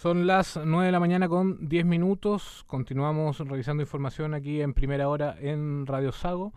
Son las 9 de la mañana con 10 minutos. Continuamos revisando información aquí en primera hora en Radio Sago.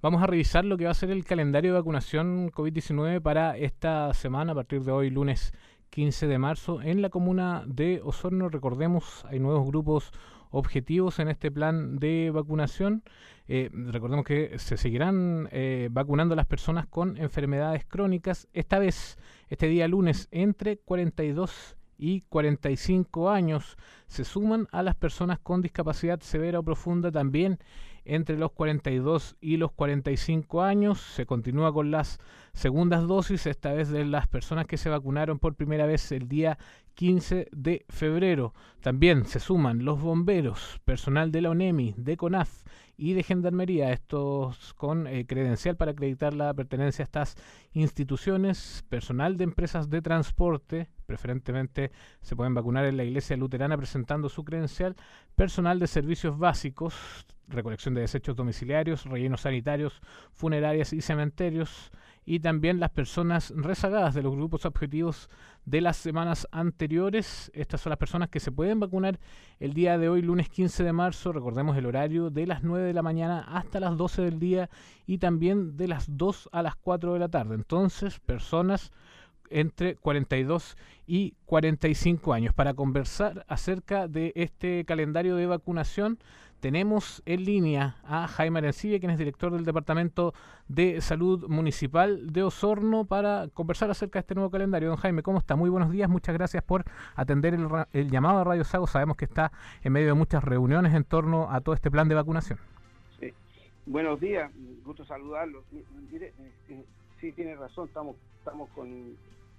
Vamos a revisar lo que va a ser el calendario de vacunación COVID-19 para esta semana, a partir de hoy, lunes 15 de marzo, en la comuna de Osorno. Recordemos, hay nuevos grupos objetivos en este plan de vacunación. Eh, recordemos que se seguirán eh, vacunando a las personas con enfermedades crónicas, esta vez, este día lunes, entre 42 y 45 años. Se suman a las personas con discapacidad severa o profunda también entre los 42 y los 45 años. Se continúa con las segundas dosis, esta vez de las personas que se vacunaron por primera vez el día 15 de febrero. También se suman los bomberos, personal de la ONEMI, de CONAF y de Gendarmería, estos con eh, credencial para acreditar la pertenencia a estas instituciones, personal de empresas de transporte, preferentemente se pueden vacunar en la iglesia luterana presentando su credencial, personal de servicios básicos, recolección de desechos domiciliarios, rellenos sanitarios, funerarias y cementerios, y también las personas rezagadas de los grupos objetivos de las semanas anteriores. Estas son las personas que se pueden vacunar el día de hoy, lunes 15 de marzo. Recordemos el horario de las 9 de la mañana hasta las 12 del día y también de las 2 a las 4 de la tarde. Entonces, personas entre 42 y 45 años. Para conversar acerca de este calendario de vacunación, tenemos en línea a Jaime Arencibia, quien es director del Departamento de Salud Municipal de Osorno, para conversar acerca de este nuevo calendario. Don Jaime, ¿cómo está? Muy buenos días, muchas gracias por atender el, llamado a Radio Sago. Sabemos que está en medio de muchas reuniones en torno a todo este plan de vacunación. Sí. Buenos días, gusto saludarlo. Eh, eh, sí, tiene razón, estamos, estamos con,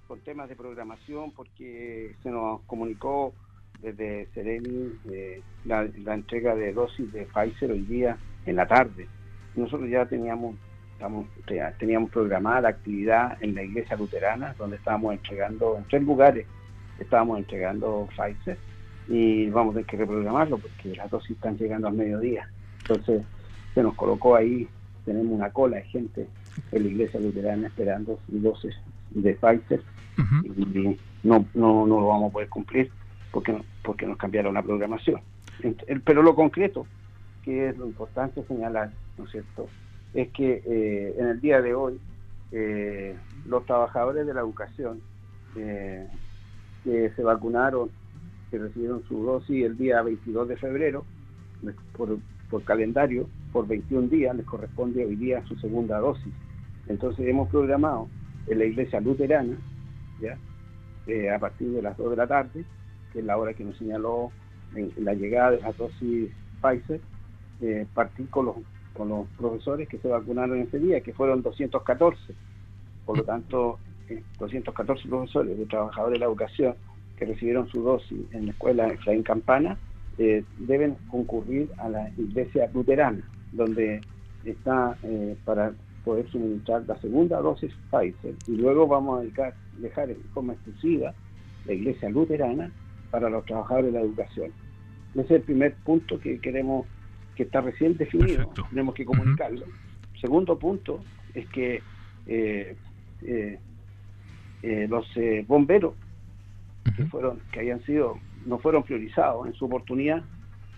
con temas de programación porque se nos comunicó desde Sereni eh, la, entrega de dosis de Pfizer hoy día en la tarde. Nosotros ya teníamos, teníamos programada la actividad en la iglesia luterana, donde estábamos entregando, en tres lugares estábamos entregando Pfizer y vamos a tener que reprogramarlo porque las dosis están llegando al mediodía. Entonces se nos colocó ahí, tenemos una cola de gente en la iglesia luterana esperando dosis de Pfizer y no, no, no lo vamos a poder cumplir porque, porque nos cambiaron la programación. Pero lo concreto, que es lo importante señalar, ¿no es cierto?, es que eh, en el día de hoy eh, los trabajadores de la educación eh, que se vacunaron, que recibieron su dosis el día 22 de febrero, por, por calendario, por 21 días, les corresponde hoy día su segunda dosis. Entonces hemos programado en la iglesia luterana, ¿ya? a partir de las 2 de la tarde, que es la hora que nos señaló en, la llegada de la dosis Pfizer, eh, partir con los, con los profesores que se vacunaron ese día, que fueron 214. Por lo tanto, 214 eh, profesores de trabajadores de la educación que recibieron su dosis en la escuela Efraín Campana eh, deben concurrir a la iglesia luterana, donde está para poder suministrar la segunda dosis Pfizer. Y luego vamos a dejar, dejar en forma exclusiva la iglesia luterana para los trabajadores de la educación. Ese es el primer punto que queremos, que está recién definido, tenemos que comunicarlo. Segundo punto es que eh, eh, eh, los bomberos que fueron, que habían sido, no fueron priorizados en su oportunidad,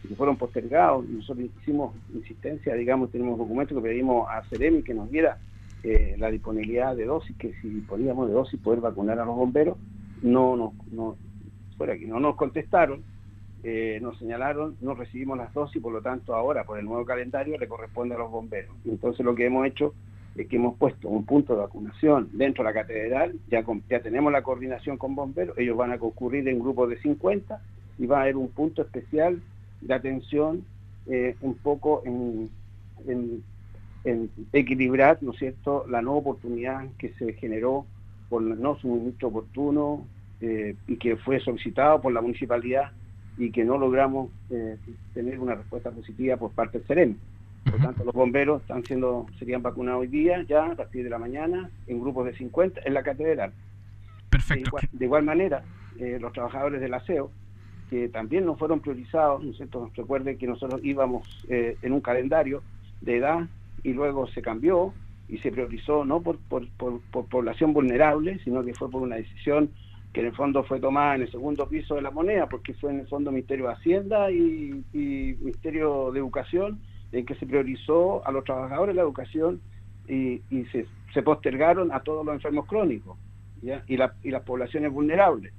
que fueron postergados, nosotros hicimos insistencia, digamos, tenemos documentos que pedimos a Ceremi que nos diera la disponibilidad de dosis, que si disponíamos de dosis poder vacunar a los bomberos, no, no, no, por aquí. No nos contestaron, eh, nos señalaron, no recibimos las dosis, por lo tanto ahora por el nuevo calendario le corresponde a los bomberos. Entonces lo que hemos hecho es que hemos puesto un punto de vacunación dentro de la catedral, ya, ya tenemos la coordinación con bomberos, ellos van a concurrir en grupos de 50 y va a haber un punto especial de atención eh, un poco en, en, equilibrar, ¿no es cierto?, la nueva oportunidad que se generó por no suministro oportuno, eh, y que fue solicitado por la municipalidad y que no logramos eh, tener una respuesta positiva por parte del CEREM. Por lo tanto, los bomberos están siendo, serían vacunados hoy día, ya a partir de la mañana, en grupos de 50, en la catedral. Perfecto. De igual, manera, eh, los trabajadores del aseo, que también no fueron priorizados, ¿no es cierto? Recuerden que nosotros íbamos en un calendario de edad y luego se cambió y se priorizó no por, por, por población vulnerable, sino que fue por una decisión que en el fondo fue tomada en el segundo piso de la moneda, porque fue en el fondo Ministerio de Hacienda y, Ministerio de Educación, en que se priorizó a los trabajadores de la educación y, se, se, postergaron a todos los enfermos crónicos. Y, y las poblaciones vulnerables.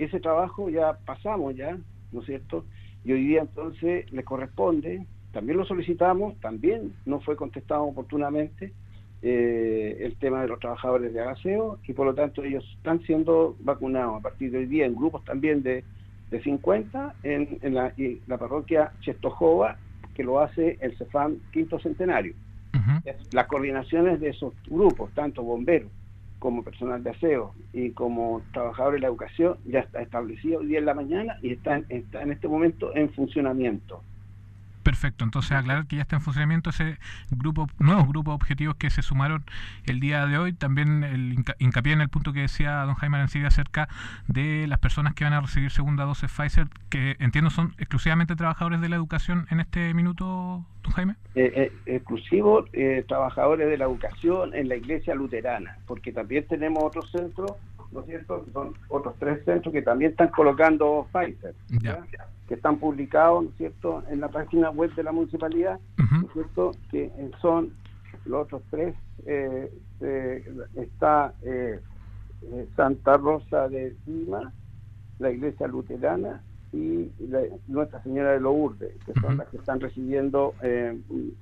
Ese trabajo ya pasamos ya, ¿no es cierto? Y hoy día entonces le corresponde, también lo solicitamos, también no fue contestado oportunamente, eh, el tema de los trabajadores de agaseo y por lo tanto ellos están siendo vacunados a partir de hoy día en grupos también de, de 50 en, en la, la, parroquia Chestojova que lo hace el CEFAM Quinto Centenario. Las coordinaciones de esos grupos, tanto bomberos como personal de aseo y como trabajadores de la educación, ya está establecido hoy día en la mañana y está, está en este momento en funcionamiento. Perfecto, entonces aclarar que ya está en funcionamiento ese grupo, nuevos grupos objetivos que se sumaron el día de hoy. También el hincapié en el punto que decía don Jaime Arancibia acerca de las personas que van a recibir segunda dosis Pfizer, que entiendo son exclusivamente trabajadores de la educación en este minuto, don Jaime. Eh, eh, exclusivos eh, trabajadores de la educación en la iglesia luterana, porque también tenemos otros centros, ¿no es cierto? Son otros tres centros que también están colocando Pfizer. que están publicados, ¿no es cierto?, en la página web de la municipalidad, ¿no es cierto?, que son los otros tres, eh, eh, está eh, Santa Rosa de Lima, la Iglesia Luterana y Nuestra Señora de Lourdes, que son las que están recibiendo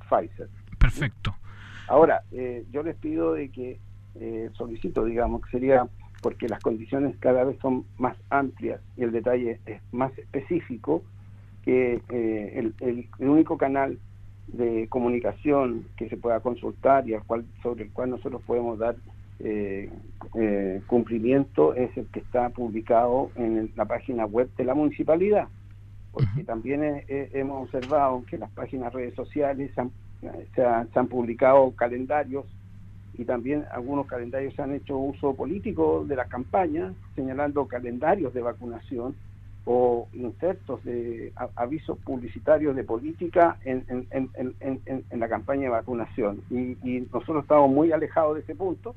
Pfizer. Perfecto. Ahora, yo les pido de que solicito, digamos, que sería porque las condiciones cada vez son más amplias y el detalle es más específico, que eh, el, único canal de comunicación que se pueda consultar y al cual, sobre el cual nosotros podemos dar eh, eh, cumplimiento es el que está publicado en la página web de la municipalidad, porque también hemos observado que las páginas redes sociales se han publicado calendarios y también algunos calendarios han hecho uso político de la campaña, señalando calendarios de vacunación o insertos de avisos publicitarios de política en, la campaña de vacunación. Y, nosotros estamos muy alejados de ese punto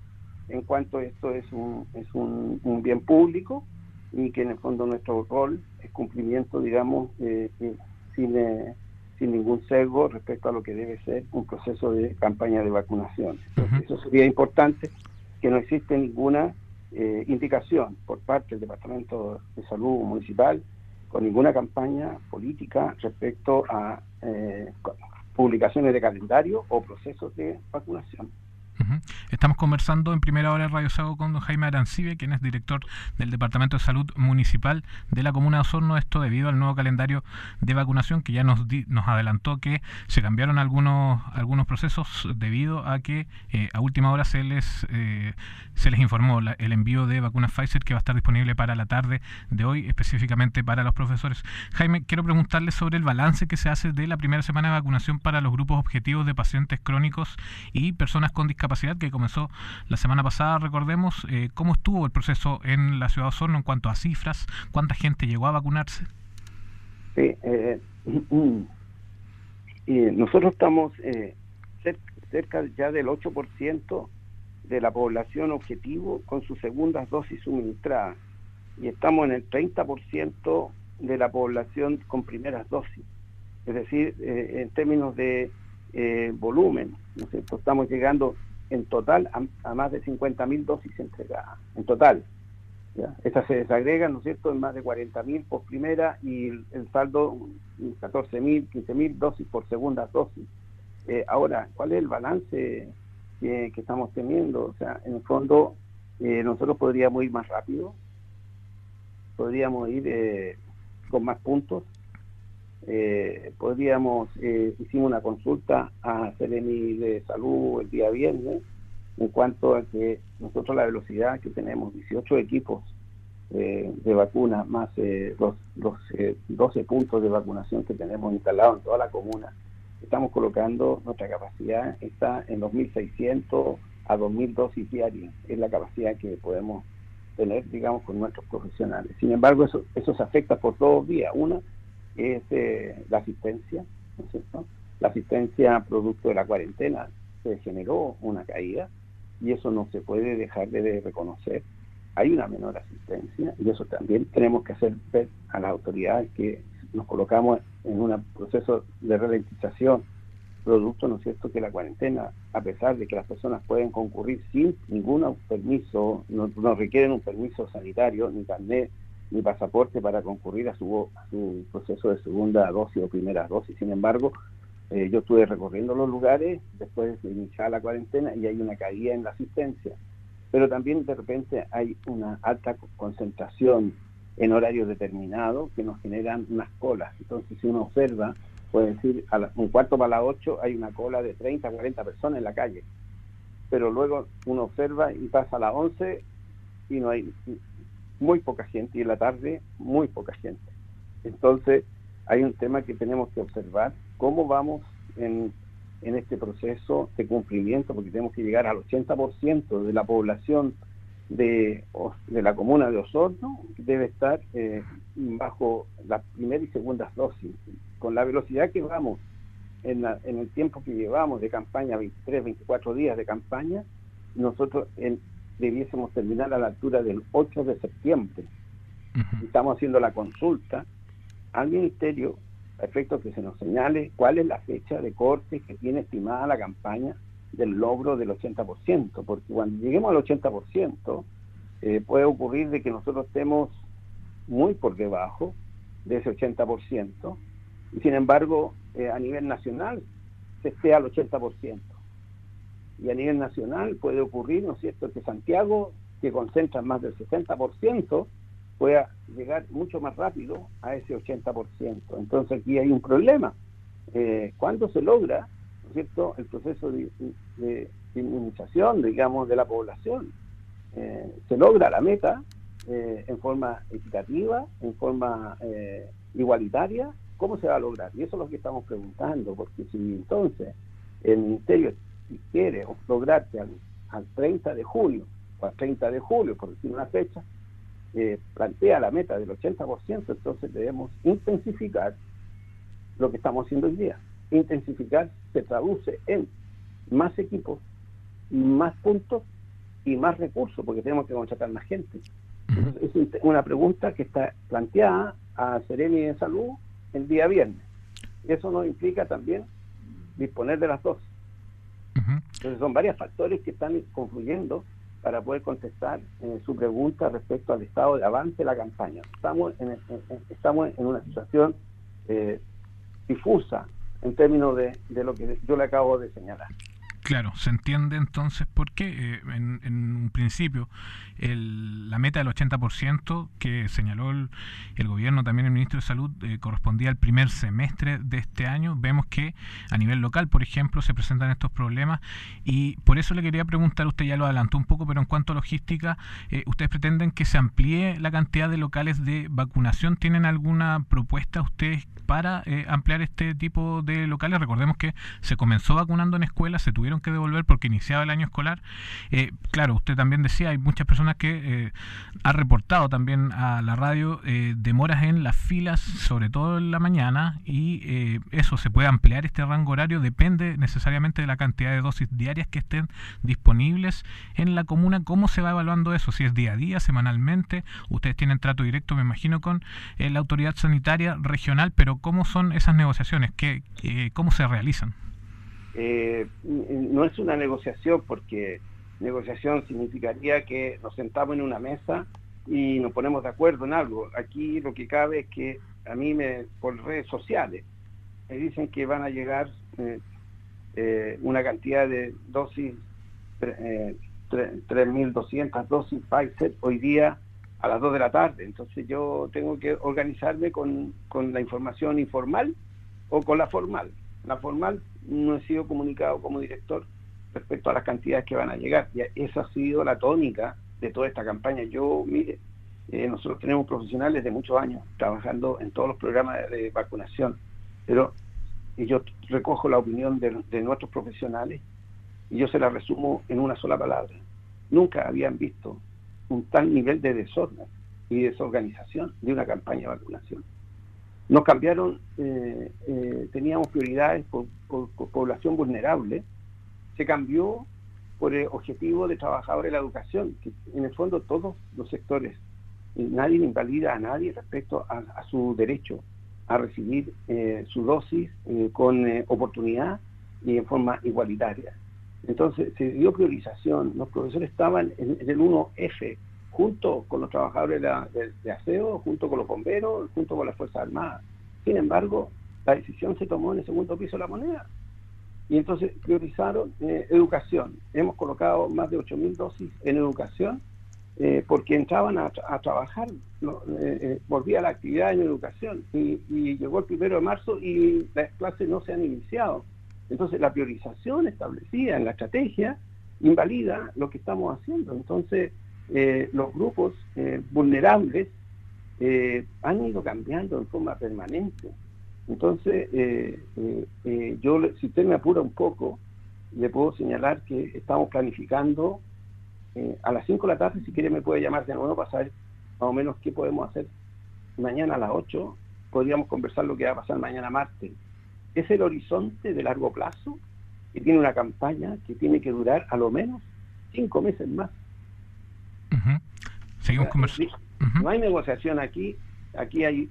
en cuanto esto es un, es un, bien público y que en el fondo nuestro rol es cumplimiento, digamos, eh, eh, sin... Eh, sin ningún sesgo respecto a lo que debe ser un proceso de campaña de vacunación. Eso sería importante, que no existe ninguna eh, indicación por parte del Departamento de Salud Municipal con ninguna campaña política respecto a eh, publicaciones de calendario o procesos de vacunación. Estamos conversando en primera hora de Radio Sago con don Jaime Arancibe, quien es director del Departamento de Salud Municipal de la Comuna de Osorno. Esto debido al nuevo calendario de vacunación que ya nos, nos adelantó que se cambiaron algunos, algunos procesos debido a que eh, a última hora se les, eh, informó el envío de vacunas Pfizer que va a estar disponible para la tarde de hoy, específicamente para los profesores. Jaime, quiero preguntarle sobre el balance que se hace de la primera semana de vacunación para los grupos objetivos de pacientes crónicos y personas con discapacidad que comenzó la semana pasada, recordemos, eh, ¿cómo estuvo el proceso en la ciudad de Osorno en cuanto a cifras? ¿Cuánta gente llegó a vacunarse? Sí, eh, nosotros estamos eh, cerca, ya del 8% de la población objetivo con sus segundas dosis suministradas y estamos en el 30% de la población con primeras dosis. Es decir, en términos de volumen, ¿no estamos llegando en total a, más de 50.000 dosis entregadas, en total. ¿ya? Esas se desagregan, ¿no es cierto?, en más de 40.000 por primera y el, saldo 14.000, 15.000 dosis por segunda dosis. Eh, ahora, ¿cuál es el balance que, estamos teniendo? O sea, en el fondo, eh, nosotros podríamos ir más rápido, podríamos ir eh, con más puntos, eh, podríamos, eh, hicimos una consulta a Ceremi de Salud el día viernes en cuanto a que nosotros la velocidad que tenemos, 18 equipos eh, de vacuna más eh, los, los 12 puntos de vacunación que tenemos instalados en toda la comuna, estamos colocando nuestra capacidad, está en 2.600 a 2.000 dosis diarias, es la capacidad que podemos tener, digamos, con nuestros profesionales. Sin embargo, eso, eso se afecta por dos vías. Una, es eh, la asistencia, ¿no es cierto? La asistencia producto de la cuarentena se generó una caída y eso no se puede dejar de reconocer. hay una menor asistencia y eso también tenemos que hacer a las autoridades que nos colocamos en un proceso de ralentización producto, ¿no es cierto?, que la cuarentena, a pesar de que las personas pueden concurrir sin ningún permiso, no, requieren un permiso sanitario, ni carnet, ni pasaporte para concurrir a su, proceso de segunda dosis o primera dosis. Sin embargo, eh, yo estuve recorriendo los lugares después de iniciar la cuarentena y hay una caída en la asistencia. Pero también de repente hay una alta concentración en horarios determinados que nos generan unas colas. Entonces, si uno observa, puede decir, a un cuarto para las ocho hay una cola de 30, 40 personas en la calle. Pero luego uno observa y pasa a las 11 y no hay muy poca gente, y en la tarde muy poca gente. Entonces, hay un tema que tenemos que observar, cómo vamos en, en este proceso de cumplimiento, porque tenemos que llegar al 80% de la población de, de, la comuna de Osorno debe estar eh, bajo la primera y segunda dosis. Con la velocidad que vamos, en, en, el tiempo que llevamos de campaña, 23, 24 días de campaña, nosotros en, debiésemos terminar a la altura del 8 de septiembre. Estamos haciendo la consulta al Ministerio a efecto que se nos señale cuál es la fecha de corte que tiene estimada la campaña del logro del 80%, porque cuando lleguemos al 80%, eh, puede ocurrir de que nosotros estemos muy por debajo de ese 80%, y sin embargo, eh, a nivel nacional se esté al 80% y a nivel nacional puede ocurrir, ¿no es cierto?, que Santiago, que concentra más del 60%, pueda llegar mucho más rápido a ese 80%. Entonces aquí hay un problema. Eh, ¿Cuándo se logra, ¿no es cierto?, el proceso de, inmunización, digamos, de la población? Eh, se logra la meta eh, en forma equitativa, en forma igualitaria, ¿cómo se va a lograr? Y eso es lo que estamos preguntando, porque si entonces el Ministerio si quiere lograrse al, al 30 de junio o al 30 de julio, por decir una fecha, eh, plantea la meta del 80%, entonces debemos intensificar lo que estamos haciendo hoy día. Intensificar se traduce en más equipos, más puntos y más recursos, porque tenemos que contratar más gente. Entonces, es una pregunta que está planteada a Seremi de Salud el día viernes. Eso nos implica también disponer de las dos entonces son varios factores que están confluyendo para poder contestar eh, su pregunta respecto al estado de avance de la campaña. Estamos en, estamos en una situación eh, difusa en términos de, de lo que yo le acabo de señalar. Claro, se entiende entonces por qué eh, en, un principio la meta del 80% que señaló el, gobierno, también el ministro de Salud, eh, correspondía al primer semestre de este año. Vemos que a nivel local, por ejemplo, se presentan estos problemas y por eso le quería preguntar, usted ya lo adelantó un poco, pero en cuanto a logística, eh, ¿ustedes pretenden que se amplíe la cantidad de locales de vacunación? ¿Tienen alguna propuesta ustedes para ampliar este tipo de locales? Recordemos que se comenzó vacunando en escuelas, se tuvieron que devolver porque iniciaba el año escolar. Eh, claro, usted también decía, hay muchas personas que eh, ha reportado también a la radio eh, demoras en las filas, sobre todo en la mañana, y eh, eso se puede ampliar este rango horario, depende necesariamente de la cantidad de dosis diarias que estén disponibles en la comuna. ¿Cómo se va evaluando eso? Si es día a día, semanalmente, ustedes tienen trato directo, me imagino, con la autoridad sanitaria regional, pero ¿cómo son esas negociaciones? ¿Qué, ¿Cómo se realizan? Eh, no es una negociación porque negociación significaría que nos sentamos en una mesa y nos ponemos de acuerdo en algo. Aquí lo que cabe es que a mí me por redes sociales me dicen que van a llegar eh, eh, una cantidad de dosis, eh, 3.200 dosis Pfizer hoy día a las 2 de la tarde. Entonces yo tengo que organizarme con, con la información informal o con la formal. La formal no he sido comunicado como director respecto a las cantidades que van a llegar. Y esa ha sido la tónica de toda esta campaña. Yo, mire, eh, nosotros tenemos profesionales de muchos años trabajando en todos los programas de, vacunación, pero yo recojo la opinión de, nuestros profesionales y yo se la resumo en una sola palabra. Nunca habían visto un tal nivel de desorden y desorganización de una campaña de vacunación. Nos cambiaron, eh, eh, teníamos prioridades por, población vulnerable, se cambió por el objetivo de trabajadores de la educación, que en el fondo todos los sectores, nadie invalida a nadie respecto a, su derecho a recibir eh, su dosis con oportunidad y en forma igualitaria. Entonces se dio priorización, los profesores estaban en, el 1F, junto con los trabajadores de, aseo, junto con los bomberos, junto con las Fuerzas Armadas. Sin embargo, la decisión se tomó en el segundo piso de la moneda. Y entonces priorizaron eh, educación. Hemos colocado más de 8.000 dosis en educación eh, porque entraban a, trabajar, eh, volvía la actividad en educación. Y, llegó el primero de marzo y las clases no se han iniciado. Entonces la priorización establecida en la estrategia invalida lo que estamos haciendo. Entonces los grupos vulnerables han ido cambiando en forma permanente. Entonces, eh, eh, eh, yo, si usted me apura un poco, le puedo señalar que estamos planificando a las 5 de la tarde, si quiere me puede llamar de nuevo para saber más o menos qué podemos hacer. Mañana a las 8 podríamos conversar lo que va a pasar mañana martes. Es el horizonte de largo plazo que tiene una campaña que tiene que durar a lo menos cinco meses más. Seguimos conversando. No hay negociación aquí, aquí hay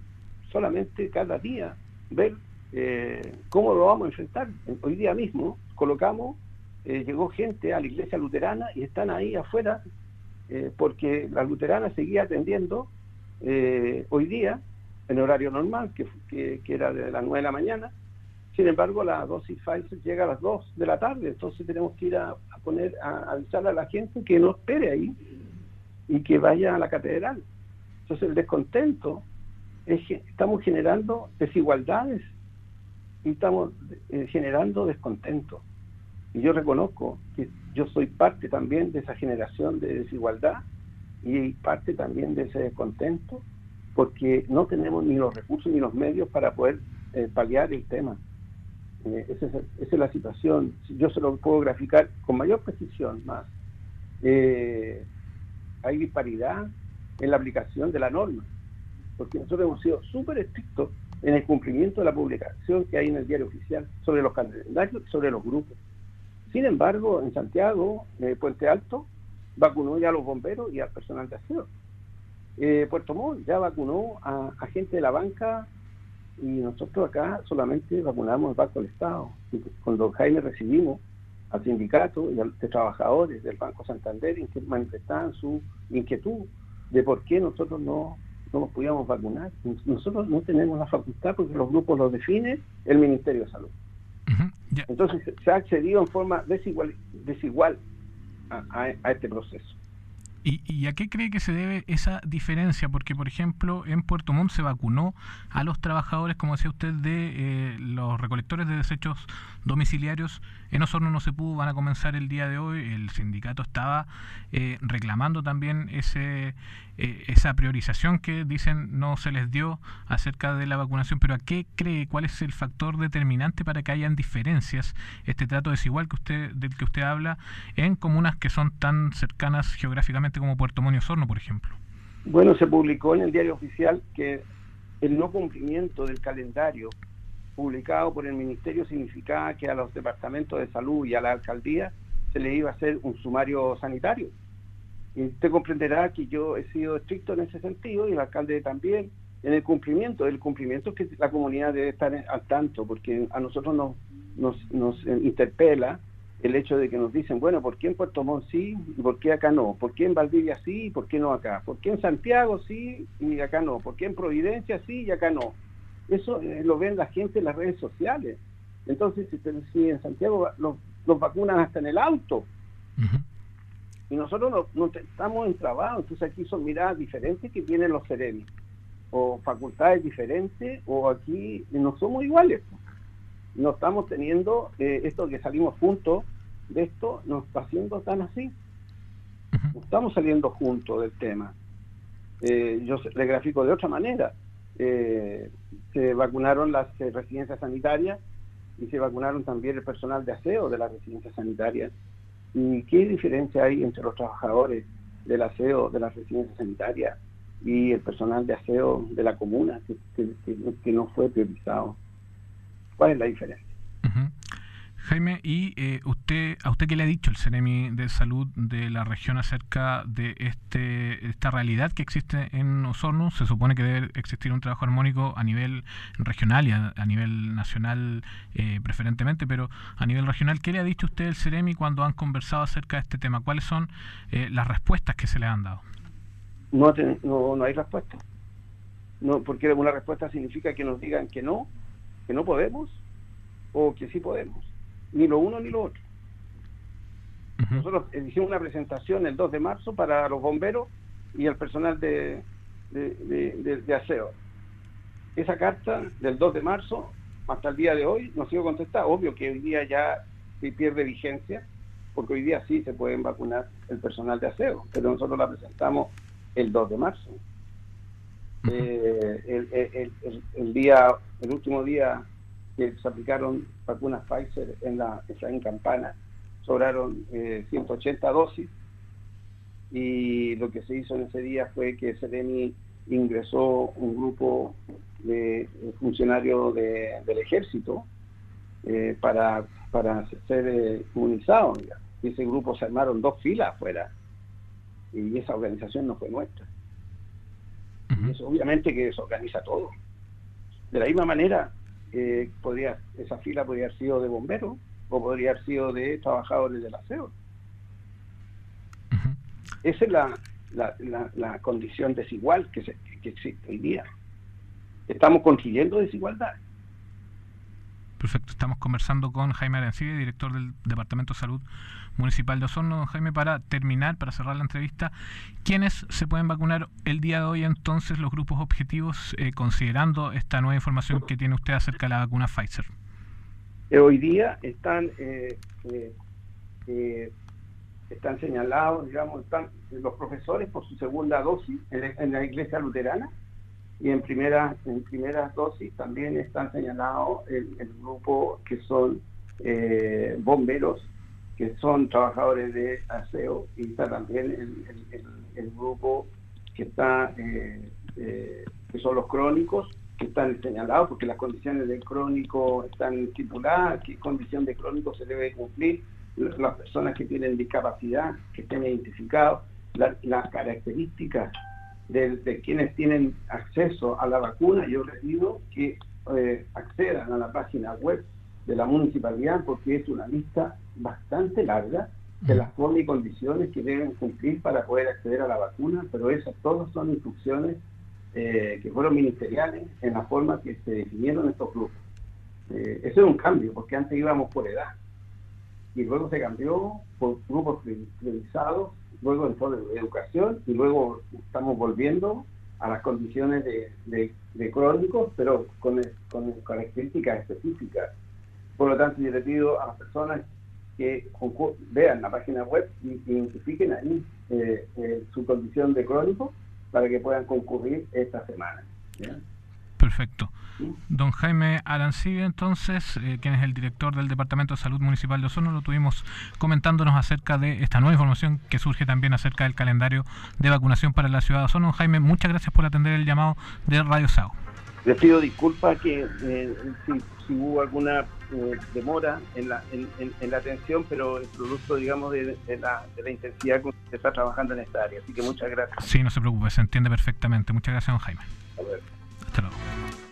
solamente cada día ver eh, cómo lo vamos a enfrentar. Hoy día mismo colocamos, eh, llegó gente a la iglesia luterana y están ahí afuera eh, porque la luterana seguía atendiendo hoy día en horario normal, que, era de las 9 de la mañana. Sin embargo, la dosis Pfizer llega a las 2 de la tarde, entonces tenemos que ir a, poner, a avisarle a la gente que no espere ahí y que vaya a la catedral. Entonces el descontento estamos generando desigualdades y estamos eh, generando descontento. Y yo reconozco que yo soy parte también de esa generación de desigualdad y parte también de ese descontento porque no tenemos ni los recursos ni los medios para poder eh, paliar el tema. Eh, esa, es, la situación. Yo se lo puedo graficar con mayor precisión más. Hay disparidad en la aplicación de la norma porque nosotros hemos sido súper estrictos en el cumplimiento de la publicación que hay en el diario oficial sobre los calendarios sobre los grupos. Sin embargo, en Santiago, eh, Puente Alto, vacunó ya a los bomberos y al personal de aseo. Eh, Puerto Montt ya vacunó a, gente de la banca y nosotros acá solamente vacunamos al Banco del Estado. Y cuando Jaime recibimos al sindicato y a los trabajadores del Banco Santander que manifestaban su inquietud de por qué nosotros no no nos podíamos vacunar. Nosotros no tenemos la facultad porque los grupos los define el Ministerio de Salud. Entonces se ha accedido en forma desigual, desigual a este proceso. ¿Y, a qué cree que se debe esa diferencia? Porque, por ejemplo, en Puerto Montt se vacunó a los trabajadores, como decía usted, de eh, los recolectores de desechos domiciliarios. En Osorno no se pudo, van a comenzar el día de hoy. El sindicato estaba eh, reclamando también ese eh, esa priorización que dicen no se les dio acerca de la vacunación. Pero ¿a qué cree? ¿Cuál es el factor determinante para que hayan diferencias, este trato desigual que usted del que usted habla, en comunas que son tan cercanas geográficamente? Como Puerto Monio Sorno, por ejemplo? Bueno, se publicó en el diario oficial que el no cumplimiento del calendario publicado por el Ministerio significaba que a los departamentos de salud y a la alcaldía se le iba a hacer un sumario sanitario. Y usted comprenderá que yo he sido estricto en ese sentido y el alcalde también en el cumplimiento. El cumplimiento que la comunidad debe estar al tanto, porque a nosotros nos, nos, nos interpela el hecho de que nos dicen, bueno, ¿por qué en Puerto Montt sí y por qué acá no? ¿Por qué en Valdivia sí y por qué no acá? ¿Por qué en Santiago sí y acá no? ¿Por qué en Providencia sí y acá no? Eso eh, lo ven la gente en las redes sociales. Entonces, si, en Santiago los, vacunan hasta en el auto y nosotros no, estamos en trabajo, entonces aquí son miradas diferentes que tienen los serenos o facultades diferentes o aquí no somos iguales no estamos teniendo eh, esto que salimos juntos de esto, no está haciendo tan así. No estamos saliendo juntos del tema. Eh, yo le grafico de otra manera. Eh, se vacunaron las residencias sanitarias y se vacunaron también el personal de aseo de las residencias sanitarias. ¿Y qué diferencia hay entre los trabajadores del aseo de las residencias sanitarias y el personal de aseo de la comuna que no fue priorizado? ¿Cuál es la diferencia? Jaime, y eh, usted ¿a usted qué le ha dicho el CEREMI de Salud de la región acerca de este esta realidad que existe en Osorno? Se supone que debe existir un trabajo armónico a nivel regional y a, nivel nacional eh, preferentemente, pero a nivel regional, ¿qué le ha dicho usted el CEREMI cuando han conversado acerca de este tema? ¿Cuáles son eh, las respuestas que se le han dado? No, no, no hay respuesta. No, porque una respuesta significa que nos digan que no, que no podemos o que sí podemos. Ni lo uno ni lo otro. Nosotros hicimos una presentación el 2 de marzo para los bomberos y el personal de, de, aseo. Esa carta del 2 de marzo hasta el día de hoy no ha sido contestada. Obvio que hoy día ya pierde vigencia, porque hoy día sí se pueden vacunar el personal de aseo, pero nosotros la presentamos el 2 de marzo. Eh, el, día, el último día que se aplicaron vacunas Pfizer en la en Campana, sobraron 180 eh, dosis. Y lo que se hizo en ese día fue que Seremi ingresó un grupo de funcionarios del ejército eh, para, para ser inmunizados. Y ese grupo se armaron dos filas afuera. Y esa organización no fue nuestra obviamente que desorganiza todo. De la misma manera, eh, podría, esa fila podría haber sido de bomberos o podría haber sido de trabajadores del aseo. Esa es la, la, la, condición desigual que, se, que existe hoy día. Estamos construyendo desigualdad. Perfecto, estamos conversando con Jaime Arancibia, director del Departamento de Salud Municipal de Osorno. Jaime, para terminar, para cerrar la entrevista, ¿quiénes se pueden vacunar el día de hoy entonces los grupos objetivos, eh, considerando esta nueva información que tiene usted acerca de la vacuna Pfizer? Eh, hoy día están eh, están señalados, digamos, están los profesores por su segunda dosis en la iglesia luterana y en primera en primeras dosis también están señalados el, grupo que son eh, bomberos que son trabajadores de aseo y está también el, grupo que está eh, eh, que son los crónicos que están señalados porque las condiciones de crónico están estipuladas qué condición de crónico se debe cumplir las personas que tienen discapacidad que estén identificados las características de, quienes tienen acceso a la vacuna, yo les digo que eh, accedan a la página web de la municipalidad porque es una lista bastante larga de las formas y condiciones que deben cumplir para poder acceder a la vacuna, pero esas todas son instrucciones eh, que fueron ministeriales en la forma que se definieron estos grupos. Eh, eso es un cambio, porque antes íbamos por edad y luego se cambió por grupos priorizados luego entró de educación y luego estamos volviendo a las condiciones de, de, crónicos, pero con, con, características específicas. Por lo tanto, yo le pido a las personas que vean la página web y identifiquen ahí eh, eh, su condición de crónico para que puedan concurrir esta semana. Perfecto. Don Jaime Arancibia, entonces, eh, quien es el director del Departamento de Salud Municipal de Osorno, lo tuvimos comentándonos acerca de esta nueva información que surge también acerca del calendario de vacunación para la ciudad de Osorno. Jaime, muchas gracias por atender el llamado de Radio SAO. Les pido disculpas que eh, si, hubo alguna eh, demora en la, en, la atención, pero es producto, digamos, de, la, de la intensidad con que se está trabajando en esta área. Así que muchas gracias. Sí, no se preocupe, se entiende perfectamente. Muchas gracias, don Jaime. A ver. Ciao.